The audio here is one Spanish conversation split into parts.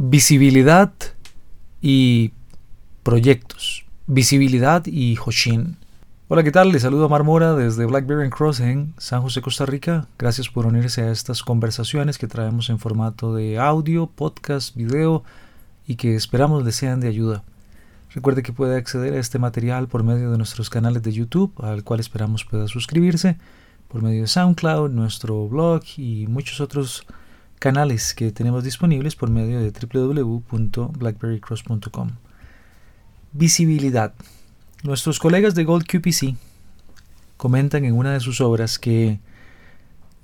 Visibilidad y proyectos. Visibilidad y Hoshin. Hola, ¿qué tal? Les saludo a Marmora desde Blackberry Cross en San José, Costa Rica. Gracias por unirse a estas conversaciones que traemos en formato de audio, podcast, video y que esperamos les sean de ayuda. Recuerde que puede acceder a este material por medio de nuestros canales de YouTube, al cual esperamos pueda suscribirse, por medio de SoundCloud, nuestro blog y muchos otros canales que tenemos disponibles por medio de www.blackberrycross.com. Visibilidad. Nuestros colegas de Gold QPC comentan en una de sus obras que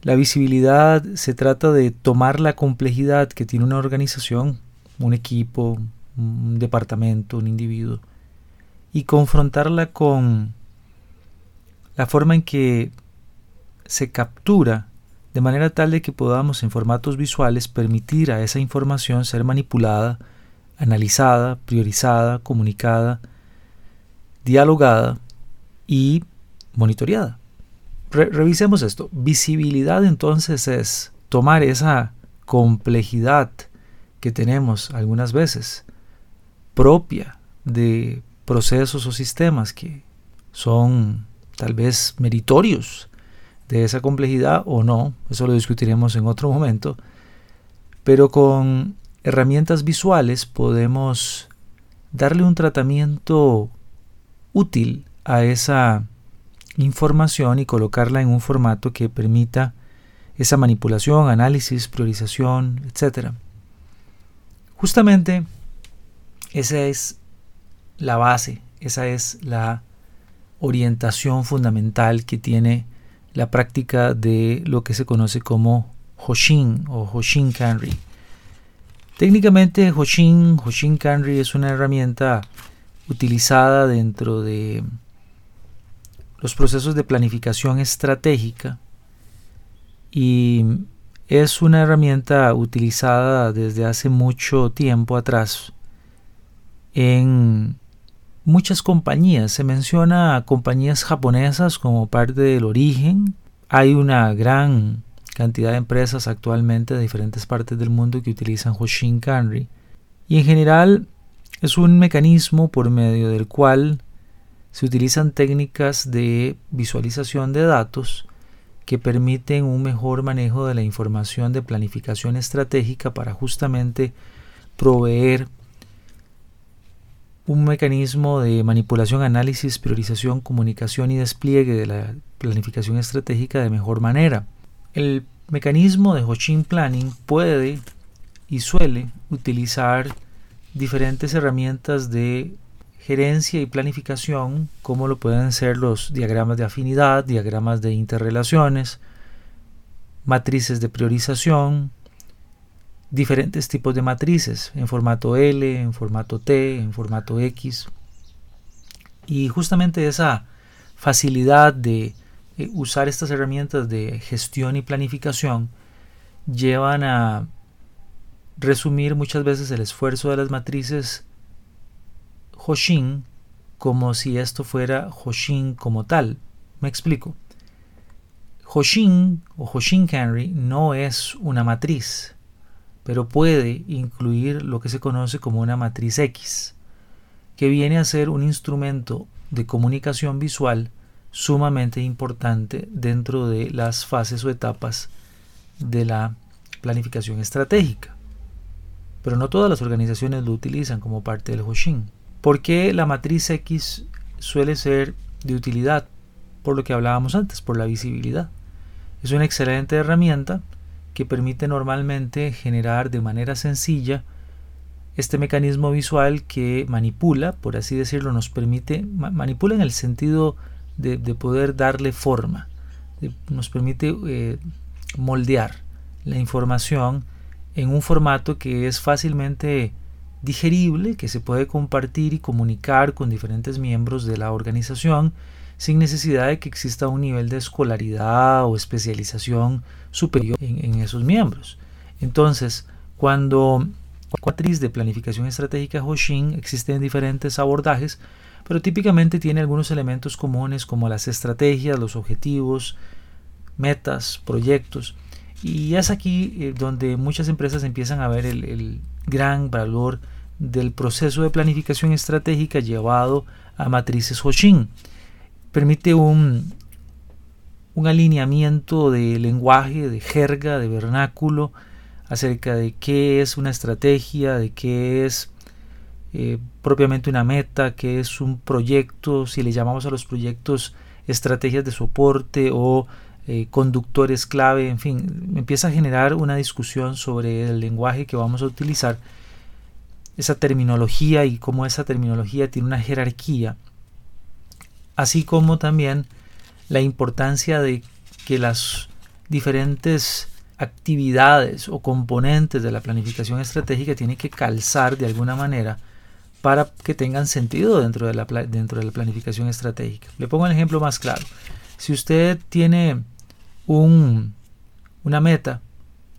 la visibilidad se trata de tomar la complejidad que tiene una organización, un equipo, un departamento, un individuo, y confrontarla con la forma en que se captura de manera tal de que podamos en formatos visuales permitir a esa información ser manipulada, analizada, priorizada, comunicada, dialogada y monitoreada. revisemos esto. Visibilidad entonces es tomar esa complejidad que tenemos algunas veces propia de procesos o sistemas que son tal vez meritorios de esa complejidad o no, eso lo discutiremos en otro momento, pero con herramientas visuales podemos darle un tratamiento útil a esa información y colocarla en un formato que permita esa manipulación, análisis, priorización, etc. Justamente esa es la base, esa es la orientación fundamental que tiene la práctica de lo que se conoce como Hoshin o Hoshin Kanri. Técnicamente Hoshin, Hoshin Kanri es una herramienta utilizada dentro de los procesos de planificación estratégica y es una herramienta utilizada desde hace mucho tiempo atrás en muchas compañías. Se menciona compañías japonesas como parte del origen. Hay una gran cantidad de empresas actualmente de diferentes partes del mundo que utilizan Hoshin Kanri. Y en general es un mecanismo por medio del cual se utilizan técnicas de visualización de datos que permiten un mejor manejo de la información de planificación estratégica para justamente proveer un mecanismo de manipulación, análisis, priorización, comunicación y despliegue de la planificación estratégica de mejor manera. El mecanismo de Hoshin Planning puede y suele utilizar diferentes herramientas de gerencia y planificación, como lo pueden ser los diagramas de afinidad, diagramas de interrelaciones, matrices de priorización, diferentes tipos de matrices en formato L, en formato T, en formato X. Y justamente esa facilidad de eh, usar estas herramientas de gestión y planificación llevan a resumir muchas veces el esfuerzo de las matrices Hoshin como si esto fuera Hoshin como tal. Me explico. Hoshin o Hoshin Canry no es una matriz, pero puede incluir lo que se conoce como una matriz X, que viene a ser un instrumento de comunicación visual sumamente importante dentro de las fases o etapas de la planificación estratégica. Pero no todas las organizaciones lo utilizan como parte del Hoshin. ¿Por qué la matriz X suele ser de utilidad? Por lo que hablábamos antes, por la visibilidad. Es una excelente herramienta que permite normalmente generar de manera sencilla este mecanismo visual que manipula, por así decirlo, nos permite, manipula en el sentido de, poder darle forma, nos permite eh, moldear la información en un formato que es fácilmente digerible, que se puede compartir y comunicar con diferentes miembros de la organización sin necesidad de que exista un nivel de escolaridad o especialización superior en, esos miembros. Entonces, cuando matriz de planificación estratégica Hoshin existen diferentes abordajes, pero típicamente tiene algunos elementos comunes como las estrategias, los objetivos, metas, proyectos. Y es aquí eh, donde muchas empresas empiezan a ver el, gran valor del proceso de planificación estratégica llevado a matrices Hoshin. Permite un, un alineamiento de lenguaje, de jerga, de vernáculo acerca de qué es una estrategia, de qué es eh, propiamente una meta, qué es un proyecto, si le llamamos a los proyectos estrategias de soporte o eh, conductores clave, en fin, empieza a generar una discusión sobre el lenguaje que vamos a utilizar, esa terminología y cómo esa terminología tiene una jerarquía, así como también la importancia de que las diferentes actividades o componentes de la planificación estratégica tienen que calzar de alguna manera para que tengan sentido dentro de la, dentro de la planificación estratégica. Le pongo el ejemplo más claro. Si usted tiene un, una meta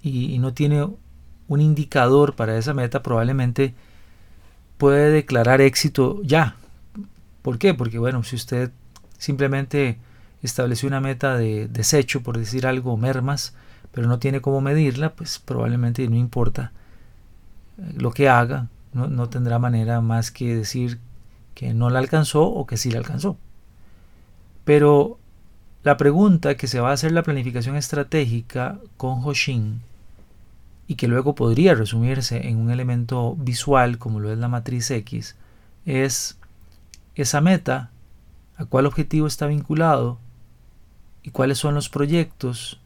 y, y no tiene un indicador para esa meta, probablemente puede declarar éxito ya. ¿Por qué? Porque bueno, si usted simplemente estableció una meta de desecho, por decir algo, mermas, pero no tiene cómo medirla, pues probablemente no importa eh, lo que haga, no, no tendrá manera más que decir que no la alcanzó o que sí la alcanzó. Pero la pregunta que se va a hacer la planificación estratégica con Hoshin y que luego podría resumirse en un elemento visual como lo es la matriz X es esa meta, a cuál objetivo está vinculado y cuáles son los proyectos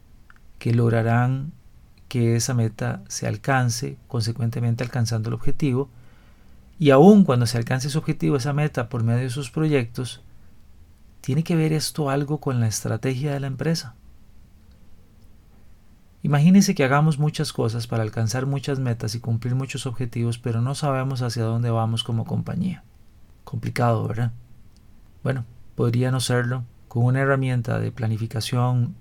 que lograrán que esa meta se alcance, consecuentemente alcanzando el objetivo. Y aun cuando se alcance ese objetivo, esa meta por medio de sus proyectos, tiene que ver esto algo con la estrategia de la empresa. Imagínense que hagamos muchas cosas para alcanzar muchas metas y cumplir muchos objetivos, pero no sabemos hacia dónde vamos como compañía. Complicado, ¿verdad? Bueno, podría no serlo con una herramienta de planificación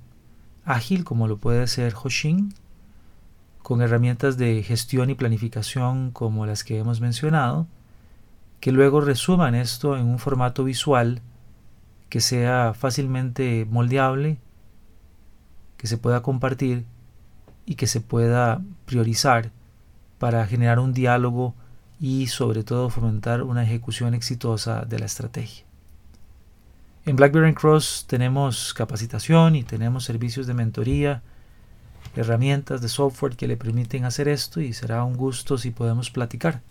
ágil como lo puede ser Hoshin, con herramientas de gestión y planificación como las que hemos mencionado, que luego resuman esto en un formato visual que sea fácilmente moldeable, que se pueda compartir y que se pueda priorizar para generar un diálogo y sobre todo fomentar una ejecución exitosa de la estrategia. En BlackBerry Cross tenemos capacitación y tenemos servicios de mentoría, herramientas de software que le permiten hacer esto y será un gusto si podemos platicar.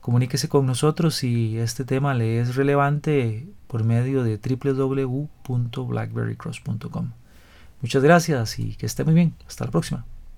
Comuníquese con nosotros si este tema le es relevante por medio de www.blackberrycross.com. Muchas gracias y que esté muy bien. Hasta la próxima.